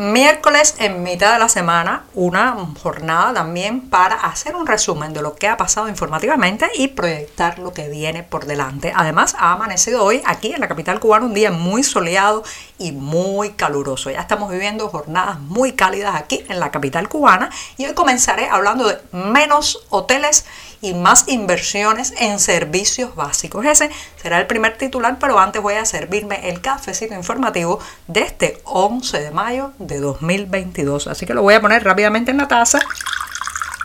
Miércoles en mitad de la semana, una jornada también para hacer un resumen de lo que ha pasado informativamente y proyectar lo que viene por delante. Además, ha amanecido hoy aquí en la capital cubana un día muy soleado y muy caluroso. Ya estamos viviendo jornadas muy cálidas aquí en la capital cubana y hoy comenzaré hablando de menos hoteles más inversiones en servicios básicos. Ese será el primer titular, pero antes voy a servirme el cafecito informativo de este 11 de mayo de 2022. Así que lo voy a poner rápidamente en la taza.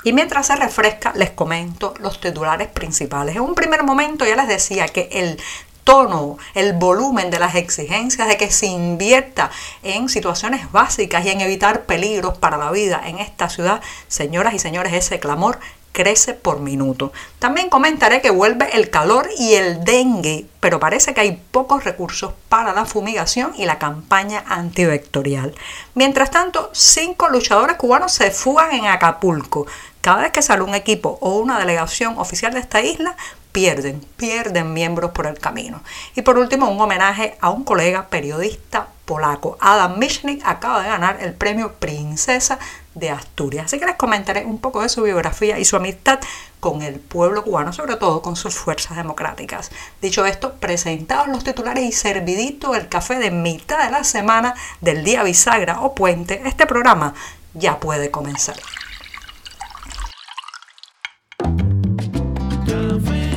Y mientras se refresca, les comento los titulares principales. En un primer momento ya les decía que el tono, el volumen de las exigencias de que se invierta en situaciones básicas y en evitar peligros para la vida en esta ciudad, señoras y señores, ese clamor crece por minuto. También comentaré que vuelve el calor y el dengue, pero parece que hay pocos recursos para la fumigación y la campaña antivectorial. Mientras tanto, cinco luchadores cubanos se fugan en Acapulco. Cada vez que sale un equipo o una delegación oficial de esta isla, pierden, pierden miembros por el camino. Y por último, un homenaje a un colega periodista polaco. Adam Michnik acaba de ganar el premio Princesa de Asturias. Así que les comentaré un poco de su biografía y su amistad con el pueblo cubano, sobre todo con sus fuerzas democráticas. Dicho esto, presentados los titulares y servidito el café de mitad de la semana del día bisagra o puente, este programa ya puede comenzar.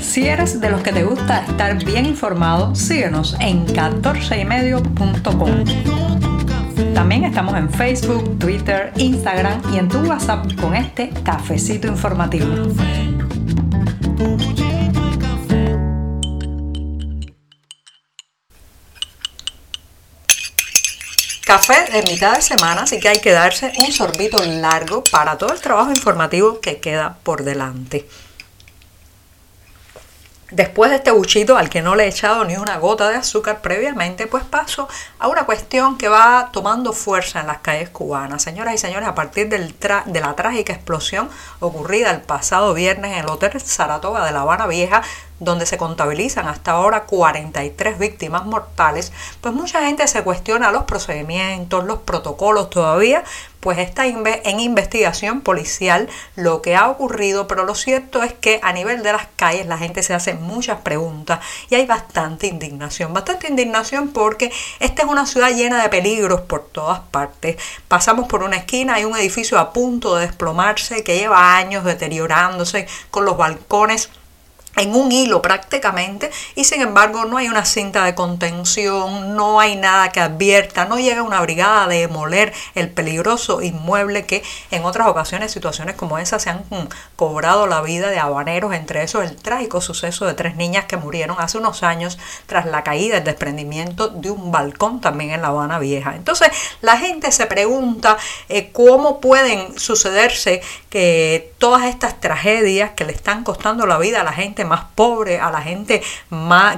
Si eres de los que te gusta estar bien informado, síguenos en 14ymedio.com. También estamos en Facebook, Twitter, Instagram y en tu WhatsApp con este cafecito informativo. Café de mitad de semana, así que hay que darse un sorbito largo para todo el trabajo informativo que queda por delante. Después de este buchito al que no le he echado ni una gota de azúcar previamente, pues paso a una cuestión que va tomando fuerza en las calles cubanas. Señoras y señores, a partir del de la trágica explosión ocurrida el pasado viernes en el Hotel Saratoga de La Habana Vieja, donde se contabilizan hasta ahora 43 víctimas mortales, pues mucha gente se cuestiona los procedimientos, los protocolos todavía, pues está en investigación policial lo que ha ocurrido, pero lo cierto es que a nivel de las calles la gente se hace muchas preguntas y hay bastante indignación, bastante indignación porque esta es una ciudad llena de peligros por todas partes. Pasamos por una esquina, hay un edificio a punto de desplomarse que lleva años deteriorándose con los balcones en un hilo prácticamente y sin embargo no hay una cinta de contención, no hay nada que advierta, no llega una brigada de demoler el peligroso inmueble que en otras ocasiones situaciones como esa se han mm, cobrado la vida de habaneros, entre esos el trágico suceso de tres niñas que murieron hace unos años tras la caída, el desprendimiento de un balcón también en La Habana Vieja. Entonces la gente se pregunta eh, cómo pueden sucederse que todas estas tragedias que le están costando la vida a la gente más pobre, a la gente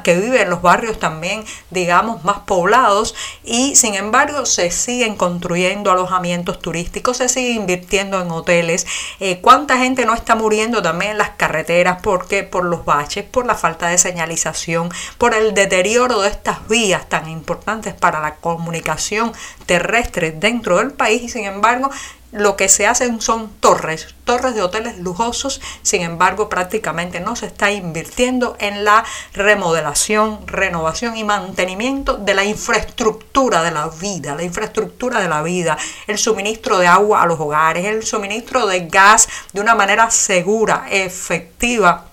que vive en los barrios también, digamos, más poblados, y sin embargo se siguen construyendo alojamientos turísticos, se sigue invirtiendo en hoteles. Eh, ¿Cuánta gente no está muriendo también en las carreteras porque por los baches, por la falta de señalización, por el deterioro de estas vías tan importantes para la comunicación terrestre dentro del país y sin embargo lo que se hacen son torres, torres de hoteles lujosos, sin embargo prácticamente no se está invirtiendo en la remodelación, renovación y mantenimiento de la infraestructura de la vida, la infraestructura de la vida, el suministro de agua a los hogares, el suministro de gas de una manera segura, efectiva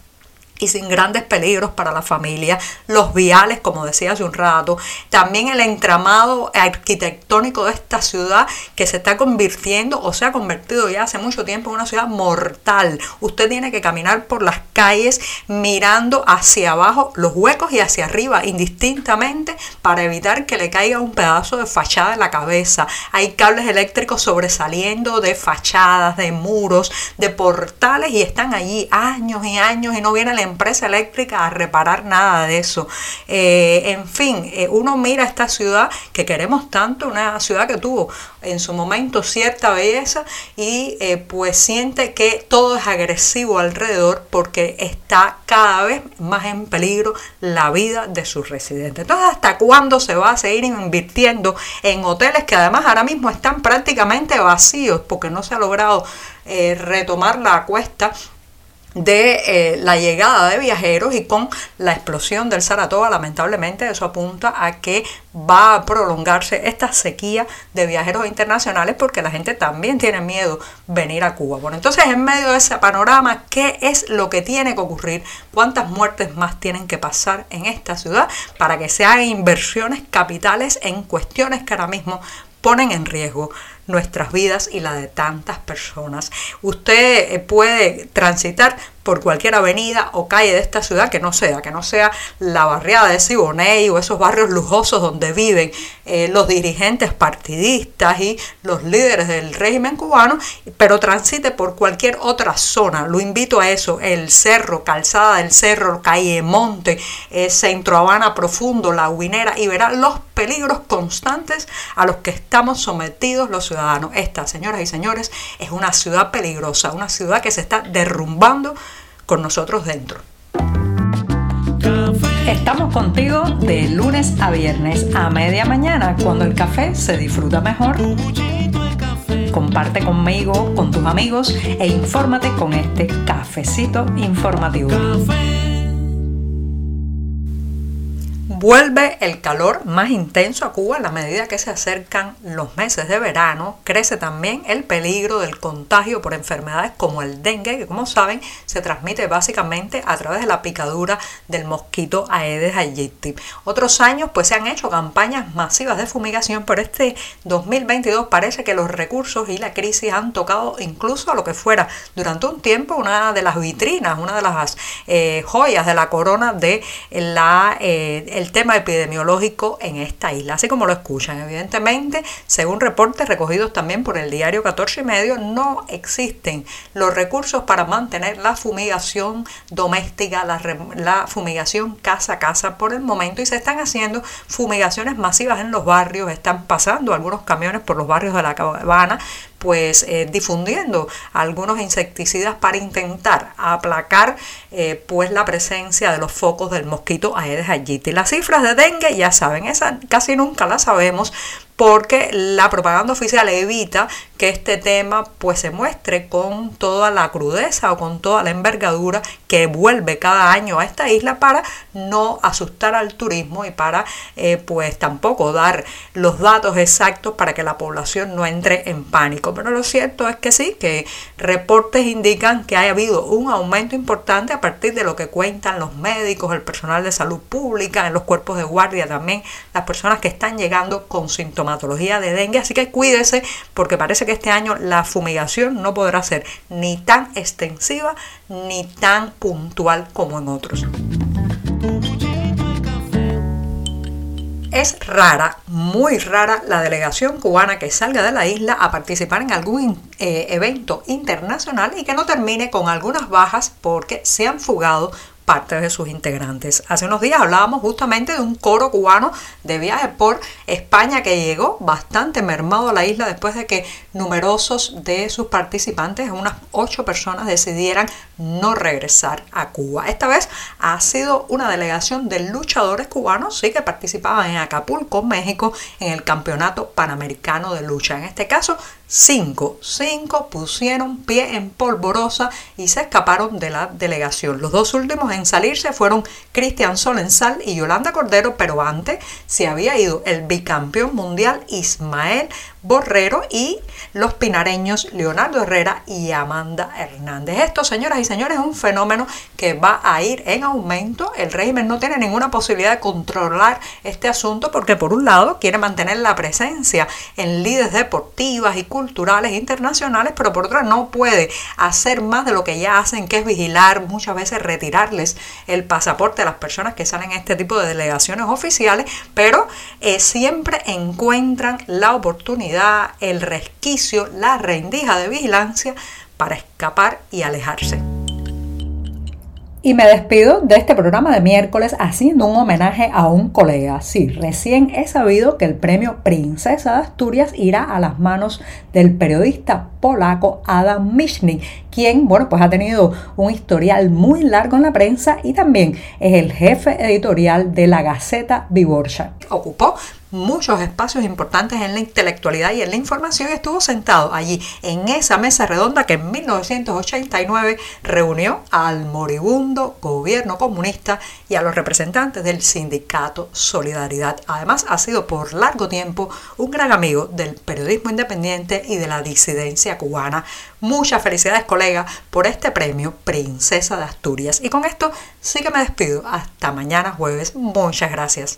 y sin grandes peligros para la familia, los viales, como decía hace un rato, también el entramado arquitectónico de esta ciudad que se está convirtiendo o se ha convertido ya hace mucho tiempo en una ciudad mortal. Usted tiene que caminar por las calles mirando hacia abajo los huecos y hacia arriba indistintamente para evitar que le caiga un pedazo de fachada en la cabeza. Hay cables eléctricos sobresaliendo de fachadas, de muros, de portales y están allí años y años y no viene empresa eléctrica a reparar nada de eso. Eh, en fin, eh, uno mira esta ciudad que queremos tanto, una ciudad que tuvo en su momento cierta belleza y eh, pues siente que todo es agresivo alrededor porque está cada vez más en peligro la vida de sus residentes. Entonces, ¿hasta cuándo se va a seguir invirtiendo en hoteles que además ahora mismo están prácticamente vacíos porque no se ha logrado retomar la cuesta de eh, la llegada de viajeros y con la explosión del Saratoga, lamentablemente eso apunta a que va a prolongarse esta sequía de viajeros internacionales porque la gente también tiene miedo venir a Cuba. Bueno, entonces en medio de ese panorama, ¿qué es lo que tiene que ocurrir? ¿Cuántas muertes más tienen que pasar en esta ciudad para que se hagan inversiones capitales en cuestiones que ahora mismo ponen en riesgo nuestras vidas y la de tantas personas. Usted eh, puede transitar por cualquier avenida o calle de esta ciudad que no sea, que no sea la barriada de Siboney o esos barrios lujosos donde viven eh, los dirigentes partidistas y los líderes del régimen cubano, pero transite por cualquier otra zona. Lo invito a eso, el cerro, calzada del cerro, calle Monte, eh, Centro Habana Profundo, La Huinera, y verá los peligros constantes a los que estamos sometidos los ciudadanos. Esta, señoras y señores, es una ciudad peligrosa, una ciudad que se está derrumbando con nosotros dentro. Estamos contigo de lunes a viernes a media mañana cuando el café se disfruta mejor. Comparte conmigo, con tus amigos e infórmate con este cafecito informativo. Vuelve el calor más intenso a Cuba a la medida que se acercan los meses de verano. Crece también el peligro del contagio por enfermedades como el dengue, que como saben se transmite básicamente a través de la picadura del mosquito Aedes aegypti. Otros años pues se han hecho campañas masivas de fumigación, pero este 2022 parece que los recursos y la crisis han tocado incluso a lo que fuera durante un tiempo una de las vitrinas, una de las eh, joyas de la corona de la eh, tema epidemiológico en esta isla, así como lo escuchan. Evidentemente, según reportes recogidos también por el diario 14 y medio, no existen los recursos para mantener la fumigación doméstica, la, la fumigación casa a casa por el momento y se están haciendo fumigaciones masivas en los barrios, están pasando algunos camiones por los barrios de la Habana pues eh, difundiendo algunos insecticidas para intentar aplacar eh, pues la presencia de los focos del mosquito Aedes aegypti. Las cifras de dengue ya saben, esas casi nunca las sabemos porque la propaganda oficial evita que este tema pues se muestre con toda la crudeza o con toda la envergadura que vuelve cada año a esta isla para no asustar al turismo y para eh, pues tampoco dar los datos exactos para que la población no entre en pánico. Pero lo cierto es que sí, que reportes indican que ha habido un aumento importante a partir de lo que cuentan los médicos, el personal de salud pública, en los cuerpos de guardia también, las personas que están llegando con de dengue. Así que cuídese porque parece que este año la fumigación no podrá ser ni tan extensiva ni tan puntual como en otros. Es rara, muy rara, la delegación cubana que salga de la isla a participar en algún eh, evento internacional y que no termine con algunas bajas porque se han fugado parte de sus integrantes. Hace unos días hablábamos justamente de un coro cubano de viaje por España que llegó bastante mermado a la isla después de que numerosos de sus participantes, unas ocho personas, decidieran no regresar a Cuba. Esta vez ha sido una delegación de luchadores cubanos, sí, que participaban en Acapulco, México, en el Campeonato Panamericano de Lucha. En este caso, cinco, cinco pusieron pie en polvorosa y se escaparon de la delegación. Los dos últimos salirse fueron Cristian Solensal y Yolanda Cordero, pero antes se había ido el bicampeón mundial Ismael Borrero y los pinareños Leonardo Herrera y Amanda Hernández. Esto, señoras y señores, es un fenómeno que va a ir en aumento. El régimen no tiene ninguna posibilidad de controlar este asunto porque por un lado quiere mantener la presencia en líderes deportivas y culturales internacionales, pero por otro no puede hacer más de lo que ya hacen, que es vigilar, muchas veces retirarles el pasaporte a las personas que salen en este tipo de delegaciones oficiales, pero eh, siempre encuentran la oportunidad el resquicio, la rendija de vigilancia para escapar y alejarse. Y me despido de este programa de miércoles haciendo un homenaje a un colega. Sí, recién he sabido que el premio Princesa de Asturias irá a las manos del periodista polaco Adam Michnik, quien, bueno, pues ha tenido un historial muy largo en la prensa y también es el jefe editorial de la Gaceta Viborcha. Ocupó muchos espacios importantes en la intelectualidad y en la información estuvo sentado allí en esa mesa redonda que en 1989 reunió al moribundo gobierno comunista y a los representantes del sindicato Solidaridad. Además ha sido por largo tiempo un gran amigo del periodismo independiente y de la disidencia cubana. Muchas felicidades colega por este premio Princesa de Asturias. Y con esto sí que me despido. Hasta mañana jueves. Muchas gracias.